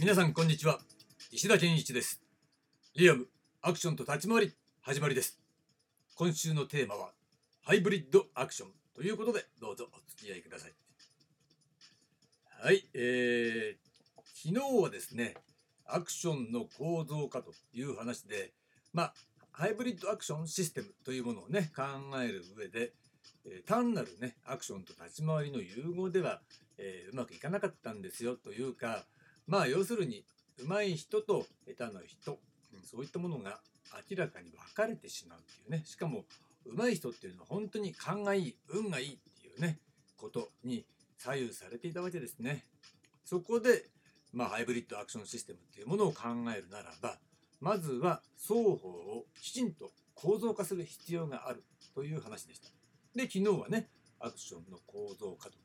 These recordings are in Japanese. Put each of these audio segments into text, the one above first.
皆さんこんにちは。石田健一です。リアムアクションと立ち回り始まりです。今週のテーマはハイブリッドアクションということでどうぞお付き合いください。はいえー、昨日はですねアクションの構造化という話でまあハイブリッドアクションシステムというものをね考える上で、えー、単なるねアクションと立ち回りの融合では、えー、うまくいかなかったんですよというかまあ要するに上手い人と下手な人そういったものが明らかに分かれてしまうっていうねしかも上手い人っていうのは本当に勘がいい運がいいっていうねことに左右されていたわけですね。そこで、まあ、ハイブリッドアクションシステムっていうものを考えるならばまずは双方をきちんと構造化する必要があるという話でした。で昨日はねアクションの構造化と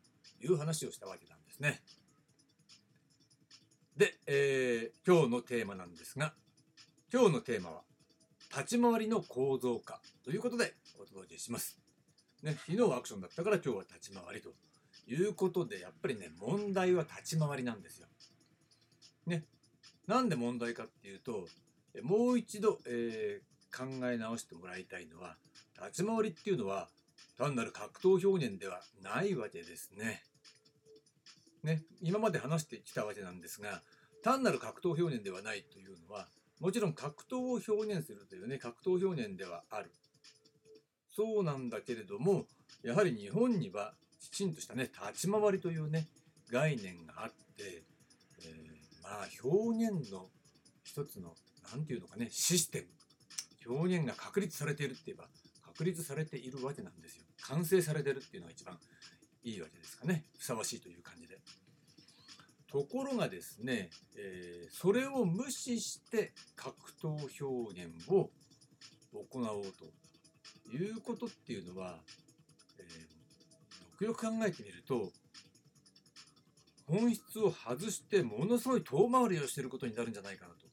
いう話をしたわけなんですね。で、えー、今日のテーマなんですが今日のテーマは立ち回りの構造化ということでお届けします。ね、昨日はアクションだったから今日は立ち回りということでやっぱりね問題は立ち回りなんですよ。ね、なんで問題かっていうともう一度、えー、考え直してもらいたいのは立ち回りっていうのは単なる格闘表現ではないわけですね。ね、今まで話してきたわけなんですが単なる格闘表現ではないというのはもちろん格闘を表現するというね格闘表現ではある。そうなんだけれどもやはり日本にはきちんとしたね立ち回りというね概念があって、えー、まあ表現の一つの何て言うのかねシステム。表現が確立されているって言えば確立されているわけなんですよ。完成されてるっていうのが一番。いいわけですかねふさわしいという感じでところがですね、えー、それを無視して格闘表現を行おうということっていうのは、えー、よくよく考えてみると本質を外してものすごい遠回りをしてることになるんじゃないかなと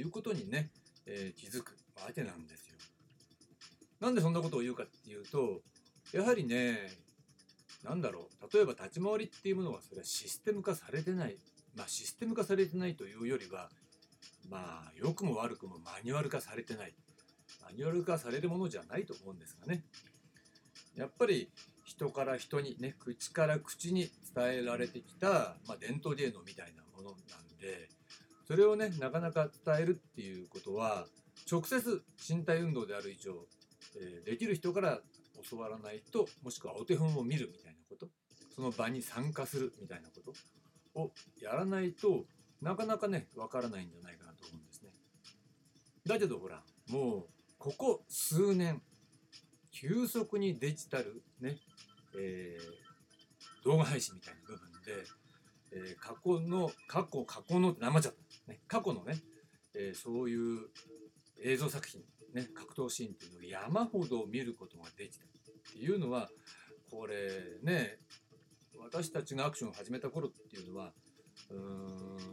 いうことにね、えー、気づくわけなんですよ。なんでそんなことを言うかっていうとやはりねなんだろう。例えば立ち回りっていうものはそれはシステム化されてない。まあシステム化されてないというよりはまあ良くも悪くもマニュアル化されてない。マニュアル化されるものじゃないと思うんですがね。やっぱり人から人にね口から口に伝えられてきた、まあ、伝統芸能みたいなものなんでそれをねなかなか伝えるっていうことは直接身体運動である以上、えー、できる人から教わらないともしくはお手本を見るみたいなことその場に参加するみたいなことをやらないとなかなかねわからないんじゃないかなと思うんですね。だけどほらもうここ数年急速にデジタルね、えー、動画配信みたいな部分で、えー、過去の過去過去のって生じゃった、ね、過去のね、えー、そういう映像作品ね格闘シーンっていうのを山ほど見ることができたっていうのはこれね私たちがアクションを始めた頃っていうのはうーん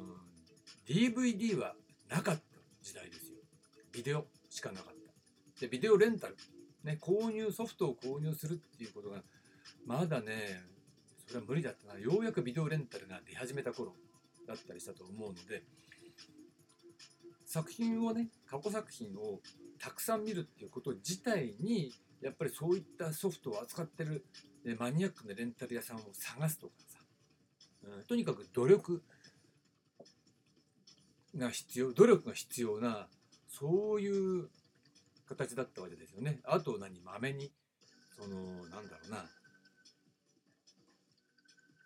DVD はなかった時代ですよ。ビデオしかなかった。でビデオレンタルね購入ソフトを購入するっていうことがまだねそれは無理だったな。ようやくビデオレンタルが出始めた頃だったりしたと思うので作品をね過去作品をたくさん見るっていうこと自体にやっぱりそういったソフトを扱ってるマニアックなレンタル屋さんを探すとかさ、うん、とにかく努力が必要努力が必要なそういう形だったわけですよね。あと何まめにそのなんだろうな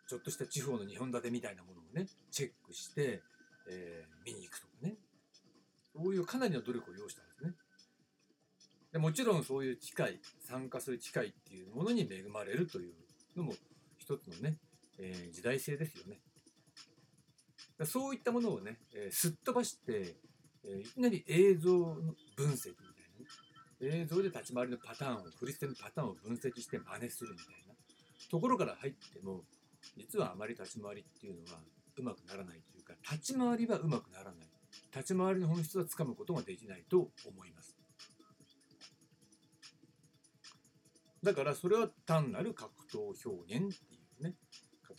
ちょっとした地方の2本立てみたいなものをねチェックして、えー、見に行くとかねそういうかなりの努力を要したんですね。でもちろんそういう機会参加する機会っていうものに恵まれるというのも一つのね、えー、時代性ですよね。そういったものをね、えー、すっ飛ばして、えー、いきなり映像の分析みたいな、ね、映像で立ち回りのパターンを振り捨てのパターンを分析して真似するみたいなところから入っても実はあまり立ち回りっていうのはうまくならないというか立ち回りはうまくならない立ち回りの本質はつかむことができないと思います。だからそれは単なる格闘表現っていうね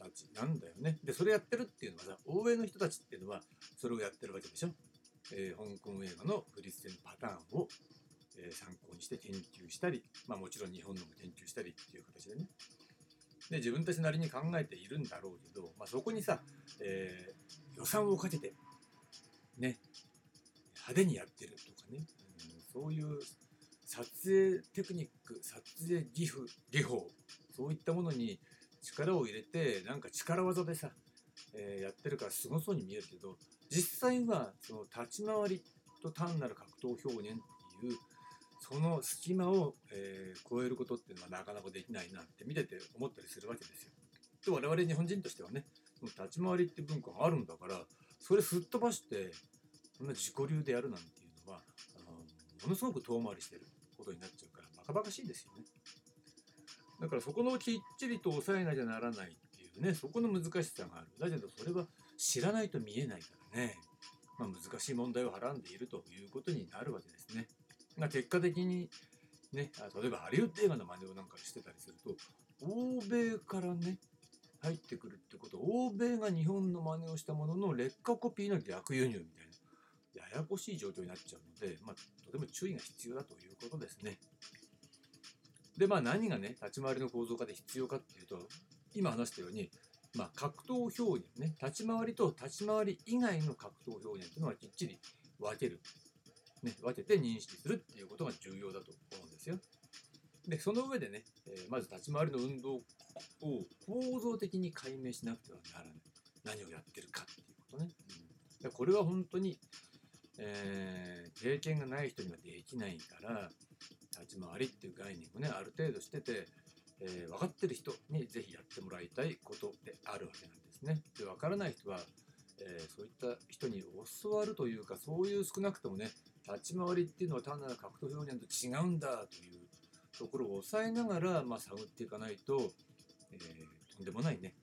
たちなんだよね。で、それやってるっていうのはさ、欧米の人たちっていうのはそれをやってるわけでしょ。えー、香港映画の振り付けのパターンを、えー、参考にして研究したり、まあもちろん日本のも研究したりっていう形でね。で、自分たちなりに考えているんだろうけど、まあそこにさ、えー、予算をかけて、ね、派手にやってるとかね、うん、そういう撮影テクニック、撮影技法、技法、そういったものに力を入れて、なんか力技でさ、えー、やってるからすごそうに見えるけど、実際はその立ち回りと単なる格闘表現っていう、その隙間を、えー、超えることっていうのはなかなかできないなって見てて思ったりするわけですよ。で我々日本人としてはね、立ち回りって文化があるんだから、それすっ飛ばして、そんな自己流でやるなんていうのは、あのものすごく遠回りしてることになっちゃうから、バカバカしいですよね。だからそこのきっちりと抑えなきゃならないっていうね、そこの難しさがある。だけどそれは知らないと見えないからね、まあ、難しい問題をはらんでいるということになるわけですね。まあ、結果的にね、例えばハリウッド映画の真似をなんかしてたりすると、欧米からね、入ってくるってこと、欧米が日本の真似をしたものの劣化コピーの逆輸入みたいな、ややこしい状況になっちゃうので、まあ、とても注意が必要だということですね。で、まあ何がね、立ち回りの構造化で必要かっていうと、今話したように、まあ格闘表現ね、立ち回りと立ち回り以外の格闘表現っていうのはきっちり分ける。ね、分けて認識するっていうことが重要だと思うんですよ。で、その上でね、えー、まず立ち回りの運動を構造的に解明しなくてはならない。何をやってるかっていうことね。うん、これは本当に、えー、経験がない人にはできないから、立ち回りっていう概念をね、ある程度してて、えー、分かってる人にぜひやってもらいたいことであるわけなんですね。で、分からない人は、えー、そういった人に教わるというか、そういう少なくともね、立ち回りっていうのは単なる格闘表現と違うんだというところを抑えながら、まあ、探っていかないと、えー、とんでもないね、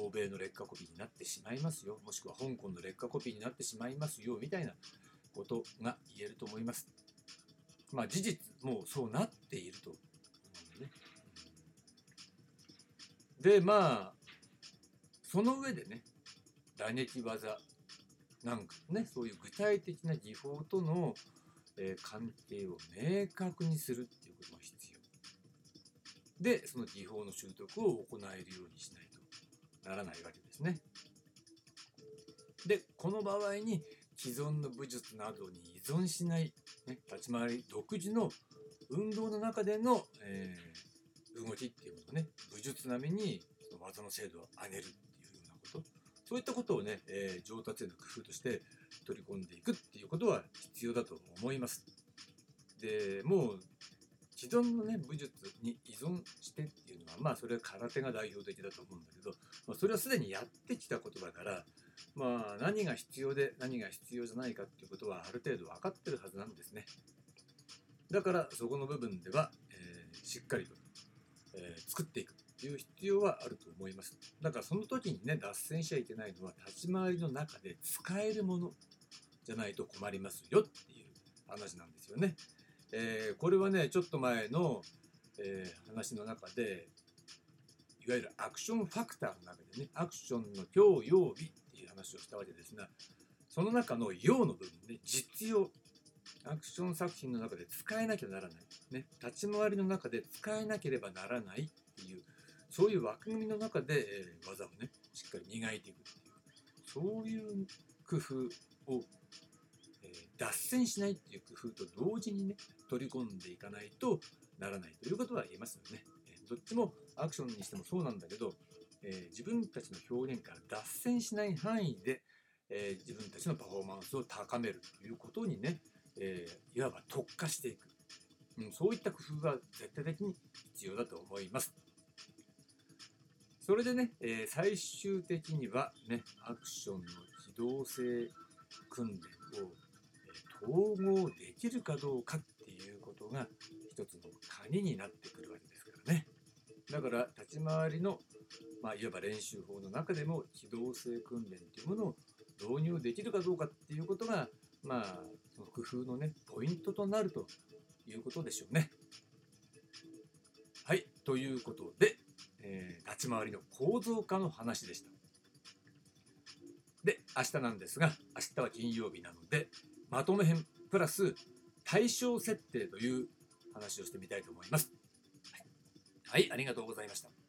欧米の劣化コピーになってしまいますよ。もしくは香港の劣化コピーになってしまいますよ、みたいなことが言えると思います。まあ事実、もうそうなっていると思うんでね。で、まあ、その上でね、打撃技なんかね、そういう具体的な技法との、えー、関係を明確にするっていうことが必要。で、その技法の習得を行えるようにしないとならないわけですね。で、この場合に既存の武術などに依存しない、ね、立ち回り独自の運動の中での、えー、動きっていうものをね、武術並みにその技の精度を上げるっていうようなこと、そういったことをね、えー、上達への工夫として取り込んでいくっていうことは必要だと思います。で、もう既存のね、武術に依存してっていうのは、まあそれは空手が代表的だと思うんだけど、まあ、それはすでにやってきたことだから、まあ、何が必要で何が必要じゃないかっていうことはある程度分かってるはずなんですね。だからそこの部分では、えー、しっかりと、えー、作っていくという必要はあると思います。だからその時にね、脱線しちゃいけないのは立ち回りの中で使えるものじゃないと困りますよっていう話なんですよね。えー、これはね、ちょっと前の、え話の中で、いわゆるアクションファクターの中でね、アクションの強要日話をしたわけですが、その中の用の部分ね、実用、アクション作品の中で使えなきゃならない、ね、立ち回りの中で使えなければならないっていう、そういう枠組みの中で、えー、技をね、しっかり磨いていくっていう、そういう工夫を、えー、脱線しないっていう工夫と同時にね、取り込んでいかないとならないということは言えますよね。え、どっちもアクションにしてもそうなんだけど、えー、自分たちの表現から脱線しない範囲で、えー、自分たちのパフォーマンスを高めるということにね、えー、いわば特化していく、うん、そういった工夫が絶対的に必要だと思います。それでね、え最終的にはね、アクションの機動性訓練を、え統合できるかどうかっていうことが一つの鍵になってくるわけですからね。だから立ち回りの、まあ、いわば練習法の中でも機動性訓練というものを導入できるかどうかっていうことが、まあ、その工夫のねポイントとなるということでしょうね。はいということで、えー、立ち回りの構造化の話でした。で明日なんですが明日は金曜日なのでまとめ編プラス対象設定という話をしてみたいと思います。はい、ありがとうございました。